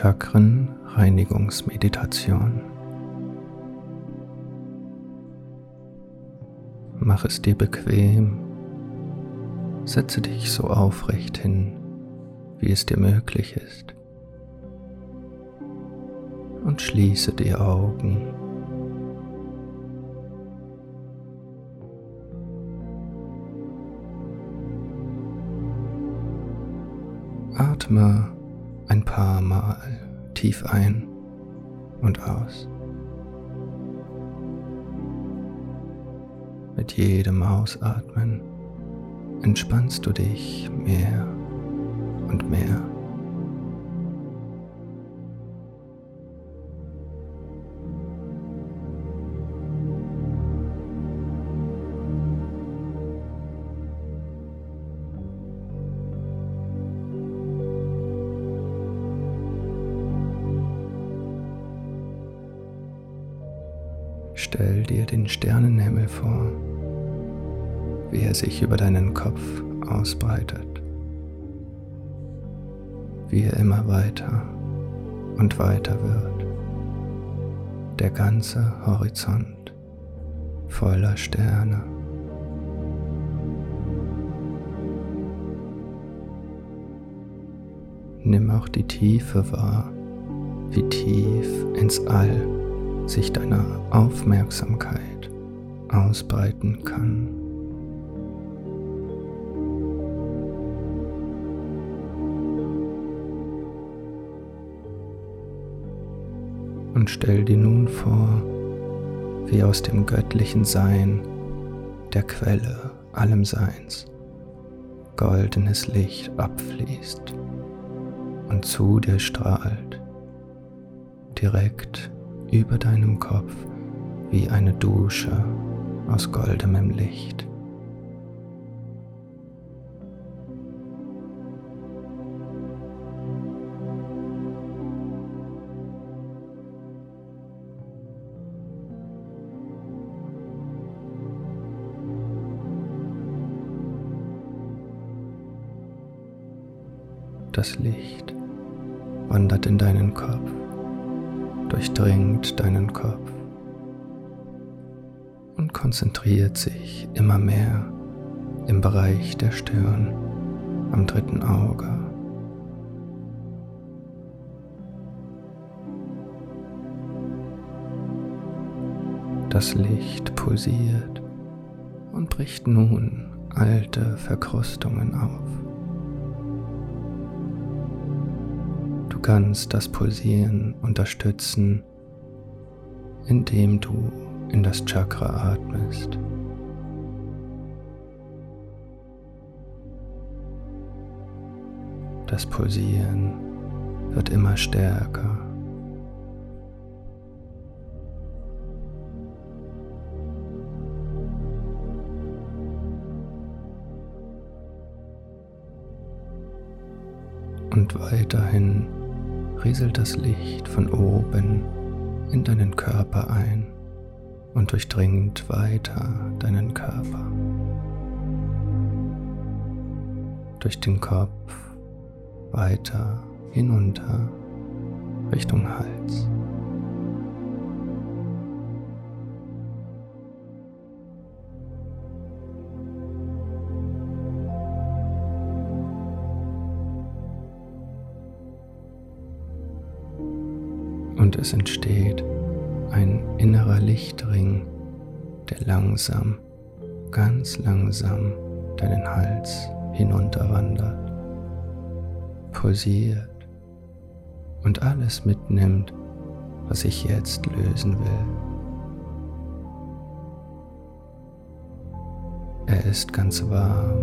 Chakrenreinigungsmeditation. Mach es dir bequem. Setze dich so aufrecht hin, wie es dir möglich ist. Und schließe die Augen. Atme paar Mal tief ein und aus. Mit jedem Ausatmen entspannst du dich mehr und mehr. Stell dir den Sternenhimmel vor, wie er sich über deinen Kopf ausbreitet, wie er immer weiter und weiter wird. Der ganze Horizont voller Sterne. Nimm auch die Tiefe wahr, wie tief ins All sich deine Aufmerksamkeit ausbreiten kann. Und stell dir nun vor, wie aus dem göttlichen Sein, der Quelle allem Seins, goldenes Licht abfließt und zu dir strahlt, direkt über deinem Kopf wie eine Dusche aus goldenem Licht. Das Licht wandert in deinen Kopf durchdringt deinen Kopf und konzentriert sich immer mehr im Bereich der Stirn, am dritten Auge. Das Licht pulsiert und bricht nun alte Verkrustungen auf. Du kannst das Pulsieren unterstützen, indem du in das Chakra atmest. Das Pulsieren wird immer stärker. Und weiterhin rieselt das Licht von oben in deinen Körper ein und durchdringt weiter deinen Körper. Durch den Kopf weiter hinunter Richtung Hals. Und es entsteht ein innerer Lichtring, der langsam, ganz langsam deinen Hals hinunterwandert, pulsiert und alles mitnimmt, was ich jetzt lösen will. Er ist ganz warm.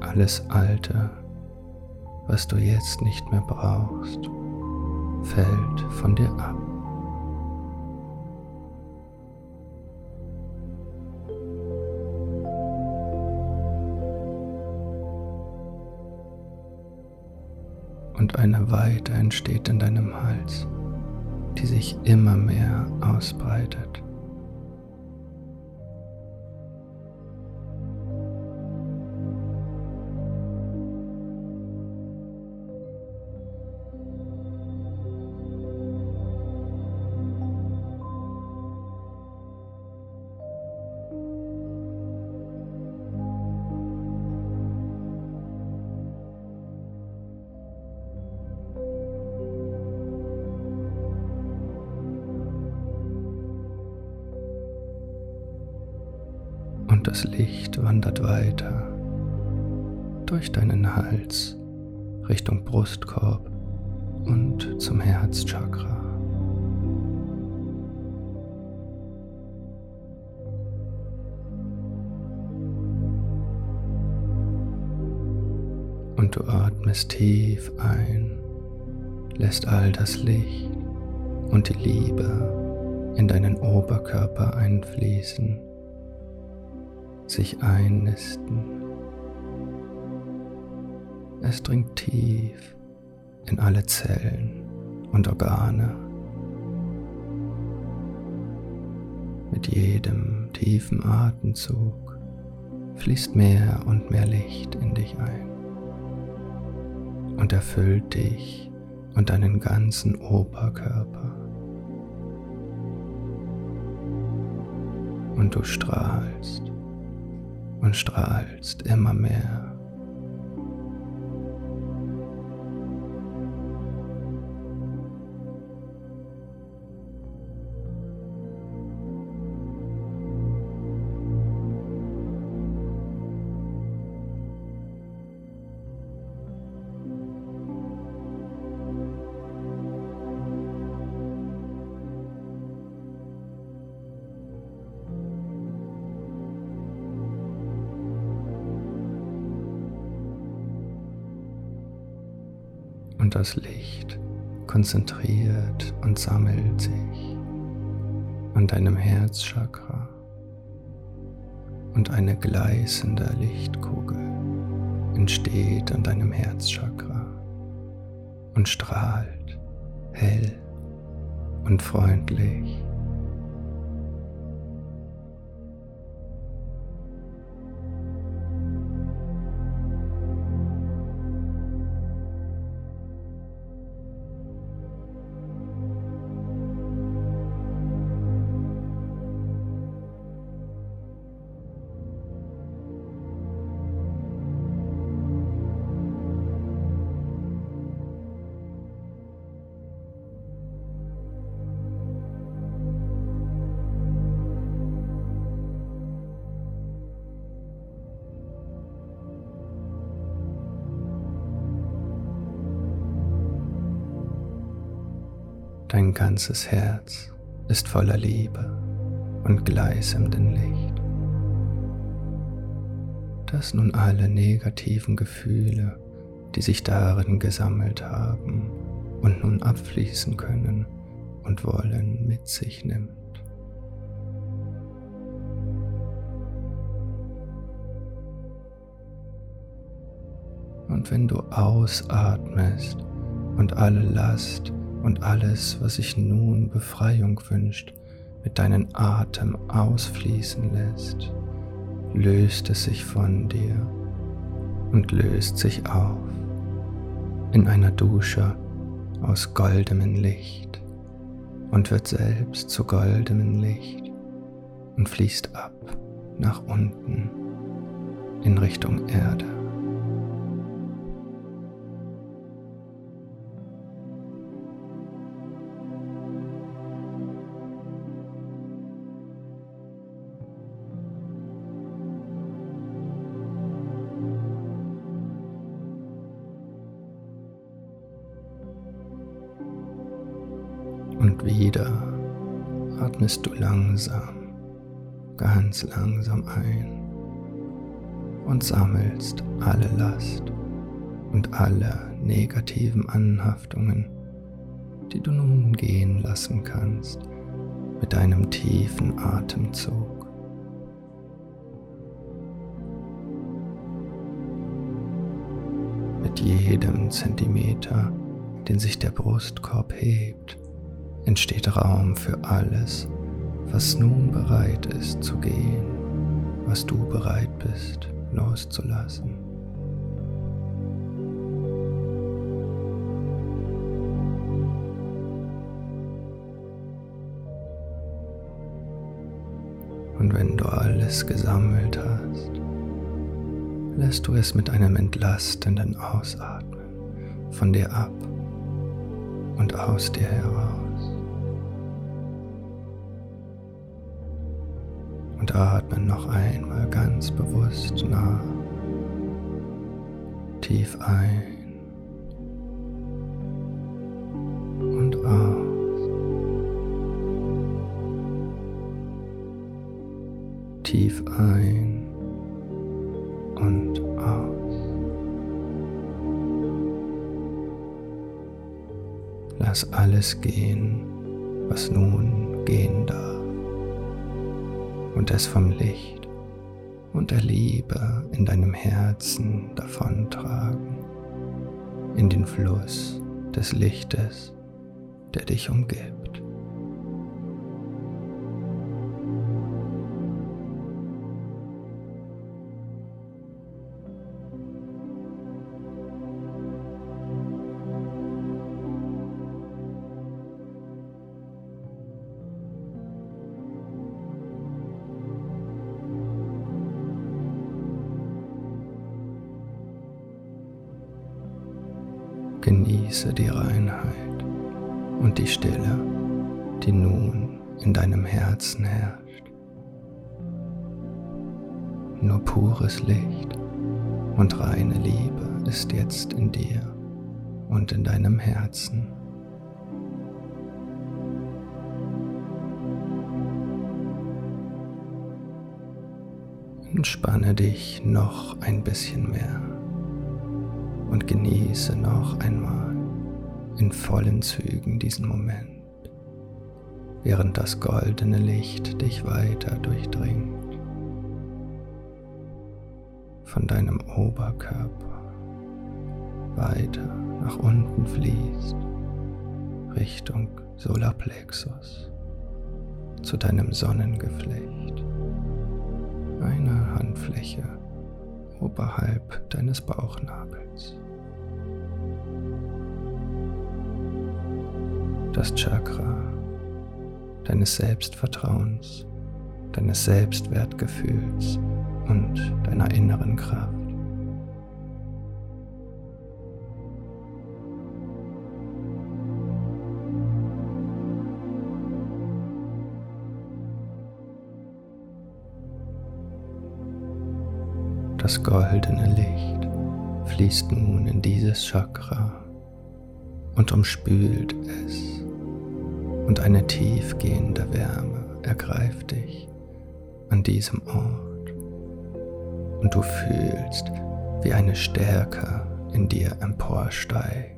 Alles Alte, was du jetzt nicht mehr brauchst fällt von dir ab. Und eine Weite entsteht in deinem Hals, die sich immer mehr ausbreitet. Und das Licht wandert weiter durch deinen Hals Richtung Brustkorb und zum Herzchakra. Und du atmest tief ein, lässt all das Licht und die Liebe in deinen Oberkörper einfließen, sich einnisten. Es dringt tief in alle Zellen und Organe. Mit jedem tiefen Atemzug fließt mehr und mehr Licht in dich ein und erfüllt dich und deinen ganzen Oberkörper. Und du strahlst und strahlst immer mehr. Das Licht konzentriert und sammelt sich an deinem Herzchakra und eine gleißende Lichtkugel entsteht an deinem Herzchakra und strahlt hell und freundlich ganzes Herz ist voller Liebe und gleißendem Licht, dass nun alle negativen Gefühle, die sich darin gesammelt haben und nun abfließen können und wollen, mit sich nimmt. Und wenn du ausatmest und alle Last und alles, was sich nun Befreiung wünscht, mit deinem Atem ausfließen lässt, löst es sich von dir und löst sich auf in einer Dusche aus goldenem Licht und wird selbst zu goldenem Licht und fließt ab nach unten in Richtung Erde. Wieder atmest du langsam, ganz langsam ein und sammelst alle Last und alle negativen Anhaftungen, die du nun gehen lassen kannst mit einem tiefen Atemzug. Mit jedem Zentimeter, den sich der Brustkorb hebt, entsteht Raum für alles, was nun bereit ist zu gehen, was du bereit bist loszulassen. Und wenn du alles gesammelt hast, lässt du es mit einem entlastenden Ausatmen von dir ab und aus dir heraus. Und atme noch einmal ganz bewusst nach. Tief ein und aus. Tief ein und aus. Lass alles gehen, was nun gehen darf und es vom Licht und der Liebe in deinem Herzen davontragen, in den Fluss des Lichtes, der dich umgibt. Genieße die Reinheit und die Stille, die nun in deinem Herzen herrscht. Nur pures Licht und reine Liebe ist jetzt in dir und in deinem Herzen. Entspanne dich noch ein bisschen mehr und genieße noch einmal in vollen Zügen diesen Moment, während das goldene Licht dich weiter durchdringt, von deinem Oberkörper weiter nach unten fließt, Richtung Solarplexus, zu deinem Sonnengeflecht, eine Handfläche oberhalb deines Bauchnabels. Das Chakra deines Selbstvertrauens, deines Selbstwertgefühls und deiner inneren Kraft. Das goldene Licht fließt nun in dieses Chakra und umspült es und eine tiefgehende Wärme ergreift dich an diesem Ort und du fühlst, wie eine Stärke in dir emporsteigt.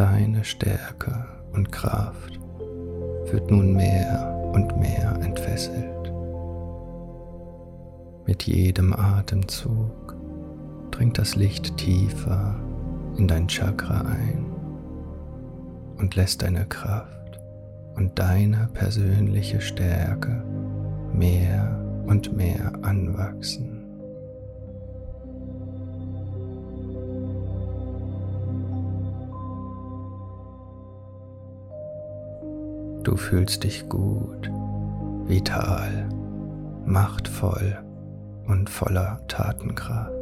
Deine Stärke und Kraft wird nun mehr und mehr entfesselt. Mit jedem Atemzug dringt das Licht tiefer in dein Chakra ein und lässt deine Kraft und deine persönliche Stärke mehr und mehr anwachsen. Du fühlst dich gut, vital, machtvoll und voller Tatenkraft.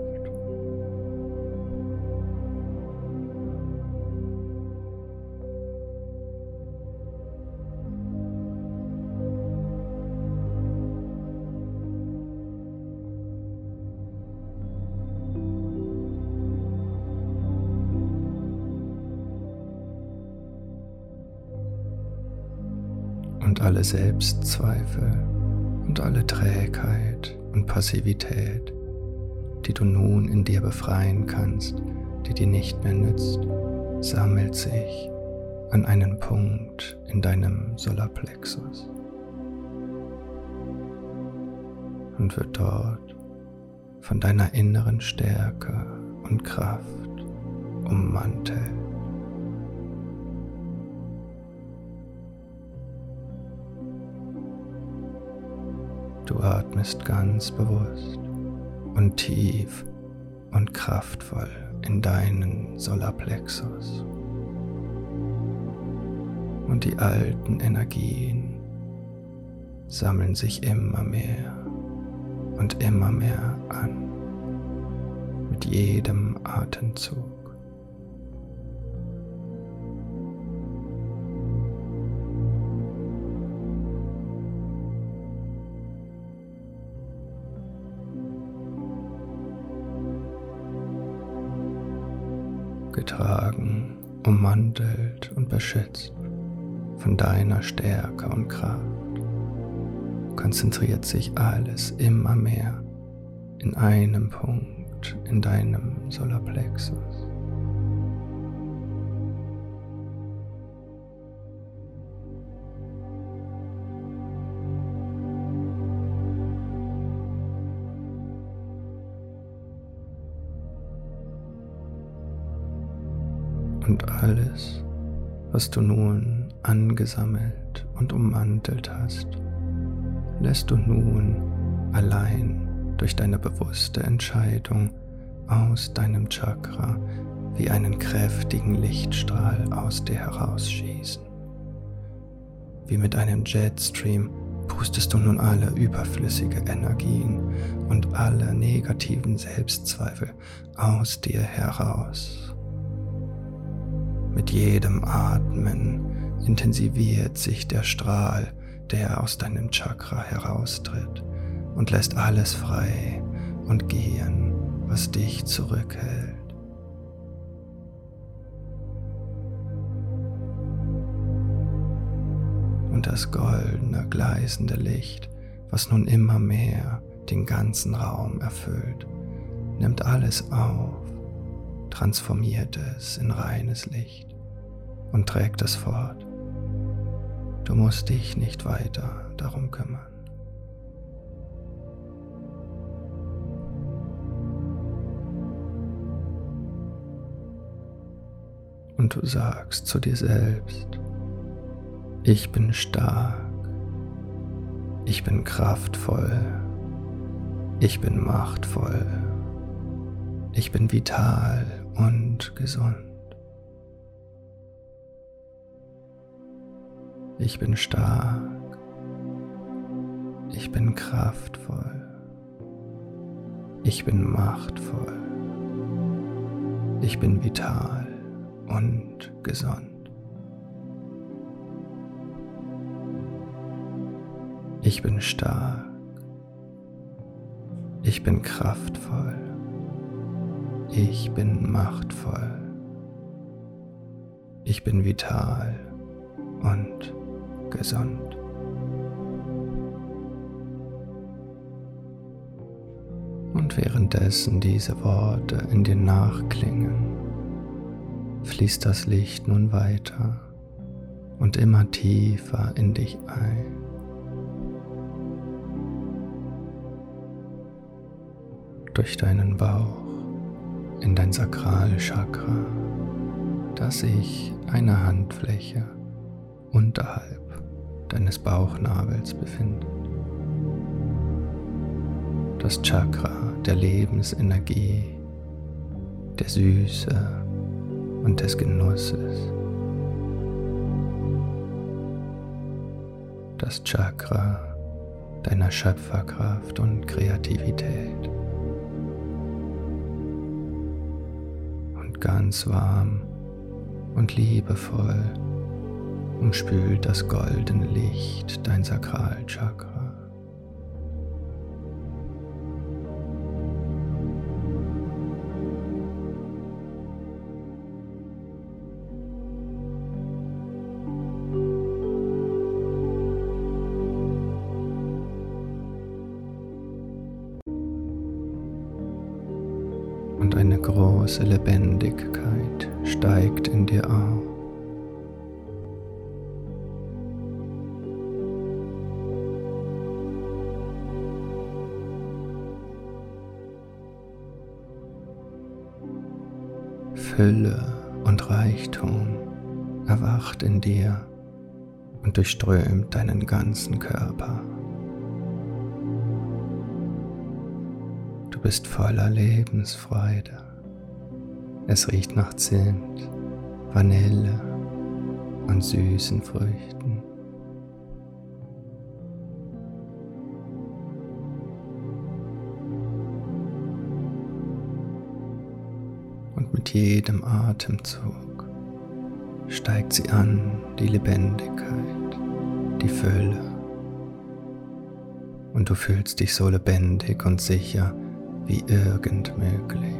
Und alle Selbstzweifel und alle Trägheit und Passivität, die du nun in dir befreien kannst, die dir nicht mehr nützt, sammelt sich an einen Punkt in deinem Solarplexus und wird dort von deiner inneren Stärke und Kraft ummantelt. Du atmest ganz bewusst und tief und kraftvoll in deinen Solarplexus. und die alten Energien sammeln sich immer mehr und immer mehr an mit jedem Atemzug. Getragen, ummantelt und beschützt von deiner Stärke und Kraft, konzentriert sich alles immer mehr in einem Punkt in deinem Solarplexus. Und alles, was du nun angesammelt und ummantelt hast, lässt du nun allein durch deine bewusste Entscheidung aus deinem Chakra wie einen kräftigen Lichtstrahl aus dir herausschießen. Wie mit einem Jetstream pustest du nun alle überflüssige Energien und alle negativen Selbstzweifel aus dir heraus. Mit jedem Atmen intensiviert sich der Strahl, der aus deinem Chakra heraustritt und lässt alles frei und gehen, was dich zurückhält. Und das goldene, gleißende Licht, was nun immer mehr den ganzen Raum erfüllt, nimmt alles auf, transformiert es in reines Licht und trägt es fort. Du musst dich nicht weiter darum kümmern. Und du sagst zu dir selbst, ich bin stark, ich bin kraftvoll, ich bin machtvoll, ich bin vital und gesund. Ich bin stark. Ich bin kraftvoll. Ich bin machtvoll. Ich bin vital und gesund. Ich bin stark. Ich bin kraftvoll. Ich bin machtvoll. Ich bin vital und gesund. Und währenddessen diese Worte in dir nachklingen, fließt das Licht nun weiter und immer tiefer in dich ein. Durch deinen Bauch in dein Sakralchakra, das sich eine Handfläche unterhalb deines Bauchnabels befindet. Das Chakra der Lebensenergie, der Süße und des Genusses. Das Chakra deiner Schöpferkraft und Kreativität. Ganz warm und liebevoll umspült das goldene Licht dein Sakralchakra. Große Lebendigkeit steigt in dir auf. Fülle und Reichtum erwacht in dir und durchströmt deinen ganzen Körper. Du bist voller Lebensfreude. Es riecht nach Zimt, Vanille und süßen Früchten. Und mit jedem Atemzug steigt sie an, die Lebendigkeit, die Fülle. Und du fühlst dich so lebendig und sicher wie irgend möglich.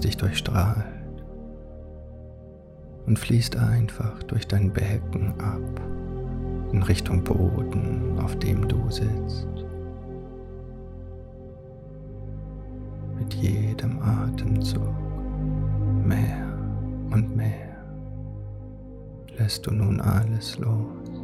Dich durchstrahlt und fließt einfach durch dein Becken ab in Richtung Boden, auf dem du sitzt. mit jedem Atemzug mehr und mehr lässt du nun alles los.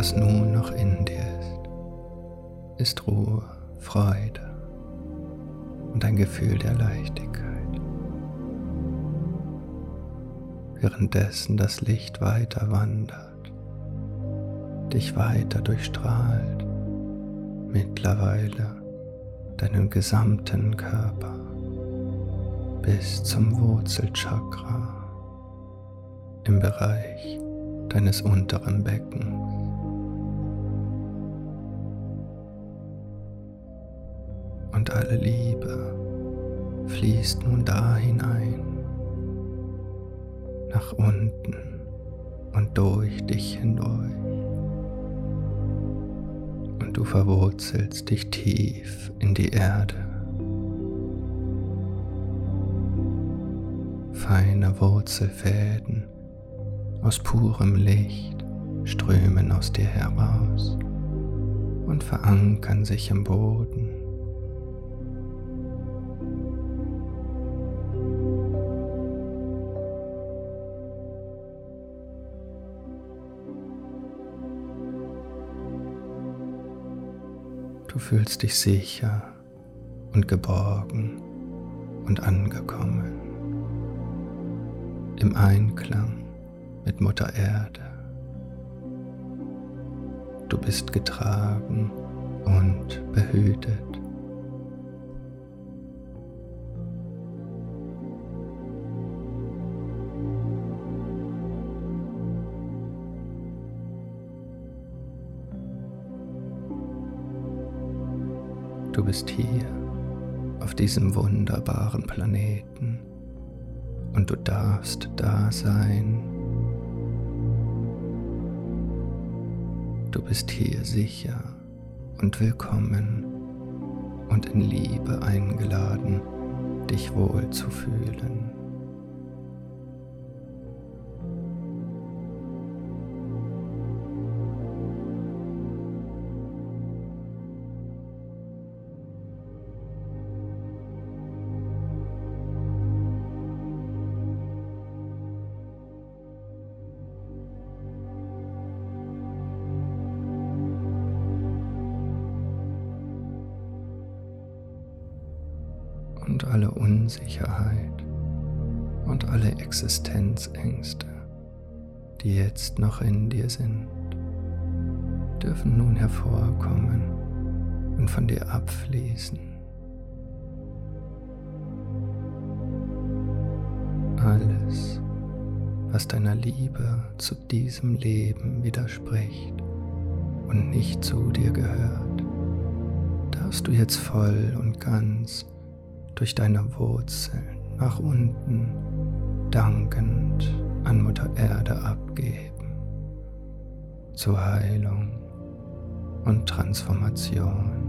Was nun noch in dir ist, ist Ruhe, Freude und ein Gefühl der Leichtigkeit. Währenddessen das Licht weiter wandert, dich weiter durchstrahlt, mittlerweile deinen gesamten Körper bis zum Wurzelchakra im Bereich deines unteren Beckens. Alle Liebe fließt nun da hinein, nach unten und durch dich hindurch. Und du verwurzelst dich tief in die Erde. Feine Wurzelfäden aus purem Licht strömen aus dir heraus und verankern sich im Boden. Fühlst dich sicher und geborgen und angekommen im Einklang mit Mutter Erde. Du bist getragen und behütet. Bist hier auf diesem wunderbaren Planeten und du darfst da sein. Du bist hier sicher und willkommen und in Liebe eingeladen, dich wohl zu fühlen. Sind, dürfen nun hervorkommen und von dir abfließen. Alles, was deiner Liebe zu diesem Leben widerspricht und nicht zu dir gehört, darfst du jetzt voll und ganz durch deine Wurzeln nach unten dankend an Mutter Erde abgeben zur Heilung und Transformation.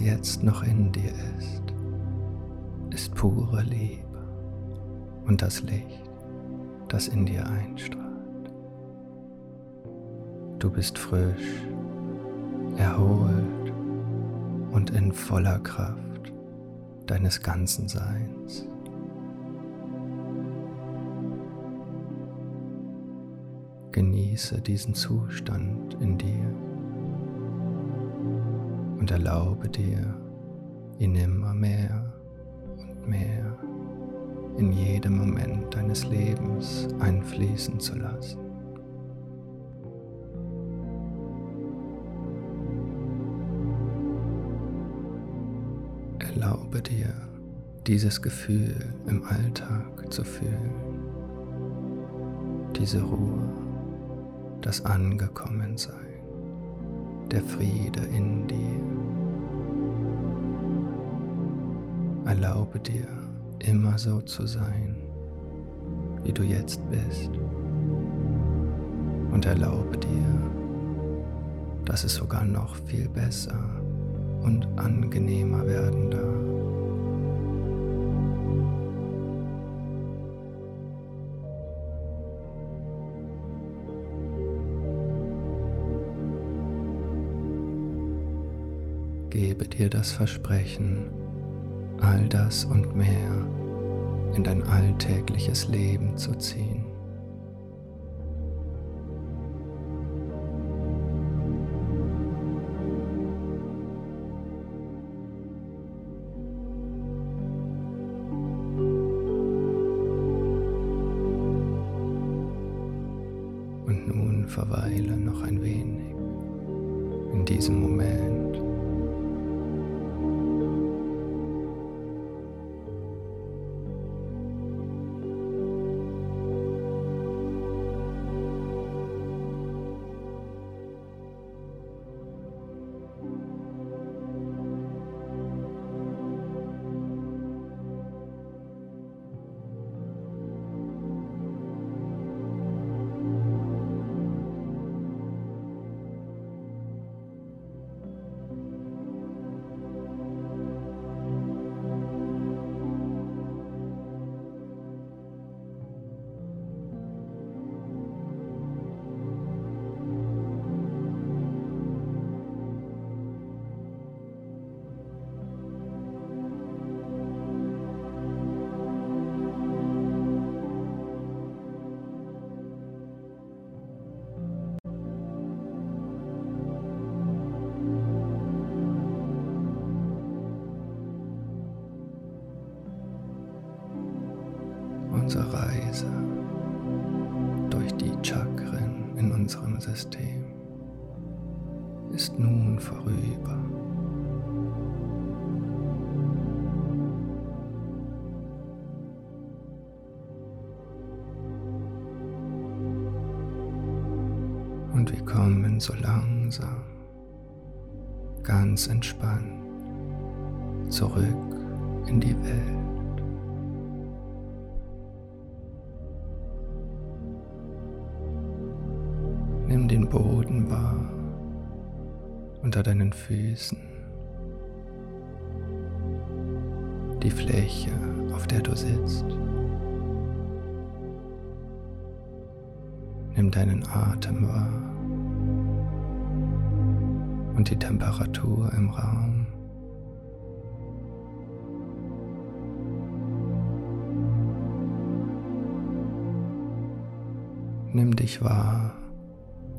Jetzt noch in dir ist, ist pure Liebe und das Licht, das in dir einstrahlt. Du bist frisch, erholt und in voller Kraft deines ganzen Seins. Genieße diesen Zustand in dir und erlaube dir, ihn immer mehr und mehr in jedem Moment deines Lebens einfließen zu lassen. Erlaube dir, dieses Gefühl im Alltag zu fühlen, diese Ruhe, das Angekommensein, der Friede in dir. Erlaube dir, immer so zu sein, wie du jetzt bist. Und erlaube dir, dass es sogar noch viel besser und angenehmer werden darf. Gebe dir das Versprechen, all das und mehr in dein alltägliches Leben zu ziehen. System ist nun vorüber. Und wir kommen so langsam, ganz entspannt zurück in die Welt den Boden wahr unter deinen Füßen, die Fläche, auf der du sitzt. Nimm deinen Atem wahr und die Temperatur im Raum. Nimm dich wahr,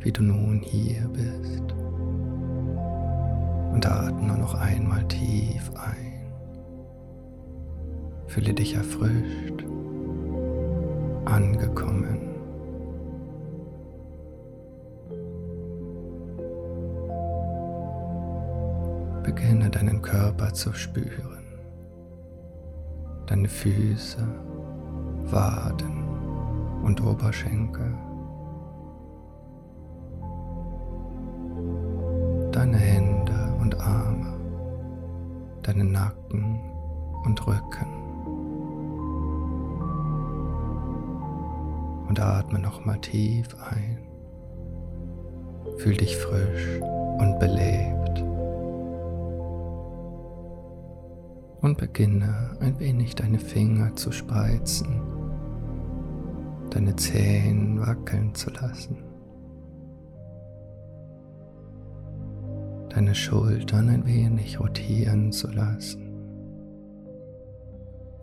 wie du nun hier bist. Und atme noch einmal tief ein. Fühle dich erfrischt, angekommen. Beginne deinen Körper zu spüren, deine Füße, Waden und Oberschenkel. Tief ein. Fühl dich frisch und belebt. Und beginne ein wenig deine Finger zu spreizen deine Zehen wackeln zu lassen, deine Schultern ein wenig rotieren zu lassen,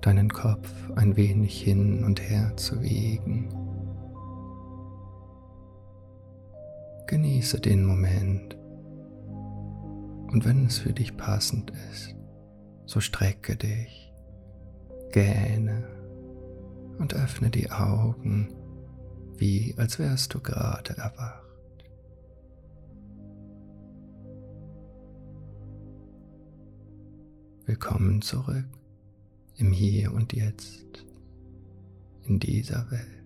deinen Kopf ein wenig hin und her zu wiegen. Genieße den Moment und wenn es für dich passend ist, so strecke dich, gähne und öffne die Augen, wie als wärst du gerade erwacht. Willkommen zurück im Hier und Jetzt in dieser Welt.